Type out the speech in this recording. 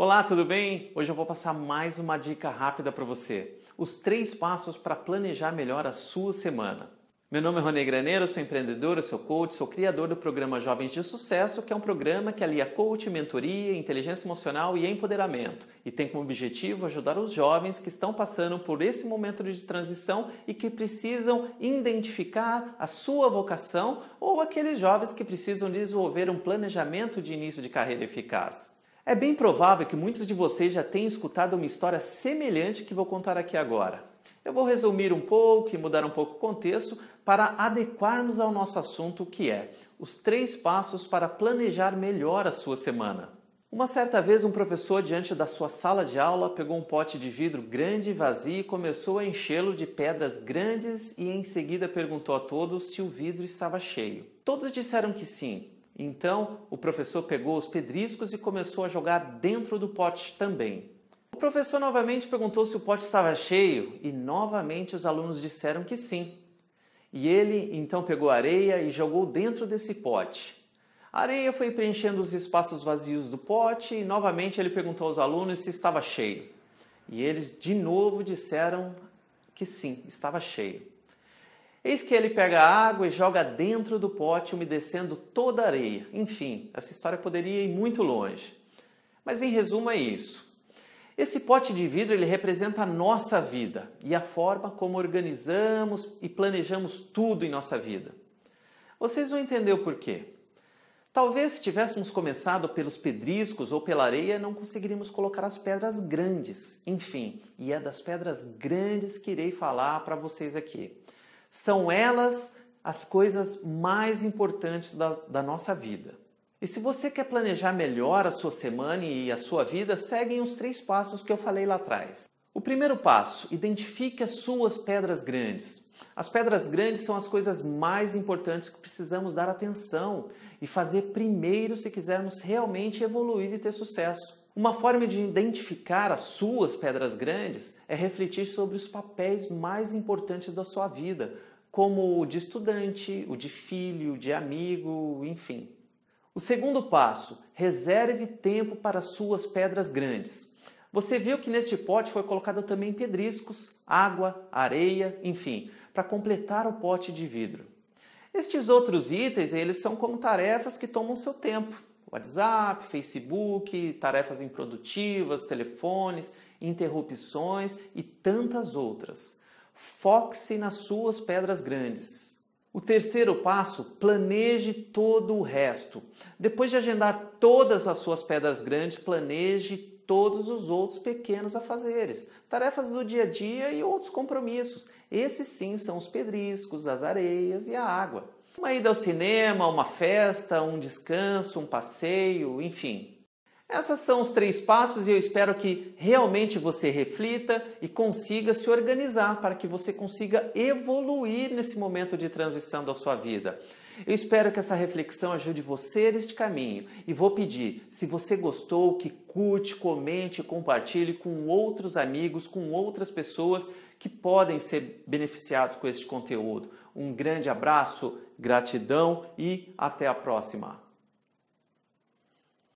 Olá, tudo bem? Hoje eu vou passar mais uma dica rápida para você. Os três passos para planejar melhor a sua semana. Meu nome é Rony Graneiro, sou empreendedor, sou coach, sou criador do programa Jovens de Sucesso, que é um programa que alia coach, mentoria, inteligência emocional e empoderamento, e tem como objetivo ajudar os jovens que estão passando por esse momento de transição e que precisam identificar a sua vocação ou aqueles jovens que precisam desenvolver um planejamento de início de carreira eficaz. É bem provável que muitos de vocês já tenham escutado uma história semelhante que vou contar aqui agora. Eu vou resumir um pouco e mudar um pouco o contexto para adequarmos ao nosso assunto, que é os três passos para planejar melhor a sua semana. Uma certa vez, um professor, diante da sua sala de aula, pegou um pote de vidro grande e vazio e começou a enchê-lo de pedras grandes e em seguida perguntou a todos se o vidro estava cheio. Todos disseram que sim. Então, o professor pegou os pedriscos e começou a jogar dentro do pote também. O professor novamente perguntou se o pote estava cheio e novamente os alunos disseram que sim. E ele então pegou areia e jogou dentro desse pote. A areia foi preenchendo os espaços vazios do pote e novamente ele perguntou aos alunos se estava cheio. E eles de novo disseram que sim, estava cheio. Eis que ele pega a água e joga dentro do pote, umedecendo toda a areia. Enfim, essa história poderia ir muito longe. Mas em resumo é isso. Esse pote de vidro ele representa a nossa vida e a forma como organizamos e planejamos tudo em nossa vida. Vocês vão entender o porquê. Talvez se tivéssemos começado pelos pedriscos ou pela areia, não conseguiríamos colocar as pedras grandes. Enfim, e é das pedras grandes que irei falar para vocês aqui. São elas as coisas mais importantes da, da nossa vida. E se você quer planejar melhor a sua semana e a sua vida, seguem os três passos que eu falei lá atrás. O primeiro passo, identifique as suas pedras grandes. As pedras grandes são as coisas mais importantes que precisamos dar atenção e fazer primeiro se quisermos realmente evoluir e ter sucesso. Uma forma de identificar as suas pedras grandes é refletir sobre os papéis mais importantes da sua vida, como o de estudante, o de filho, de amigo, enfim. O segundo passo, reserve tempo para suas pedras grandes. Você viu que neste pote foi colocado também pedriscos, água, areia, enfim, para completar o pote de vidro. Estes outros itens, eles são como tarefas que tomam seu tempo. WhatsApp, Facebook, tarefas improdutivas, telefones, interrupções e tantas outras. Foque-se nas suas pedras grandes. O terceiro passo, planeje todo o resto. Depois de agendar todas as suas pedras grandes, planeje todos os outros pequenos afazeres, tarefas do dia a dia e outros compromissos. Esses sim são os pedriscos, as areias e a água. Uma ida ao cinema, uma festa, um descanso, um passeio, enfim. Esses são os três passos e eu espero que realmente você reflita e consiga se organizar para que você consiga evoluir nesse momento de transição da sua vida. Eu espero que essa reflexão ajude você neste caminho e vou pedir, se você gostou, que curte, comente, compartilhe com outros amigos, com outras pessoas que podem ser beneficiados com este conteúdo. Um grande abraço, gratidão e até a próxima.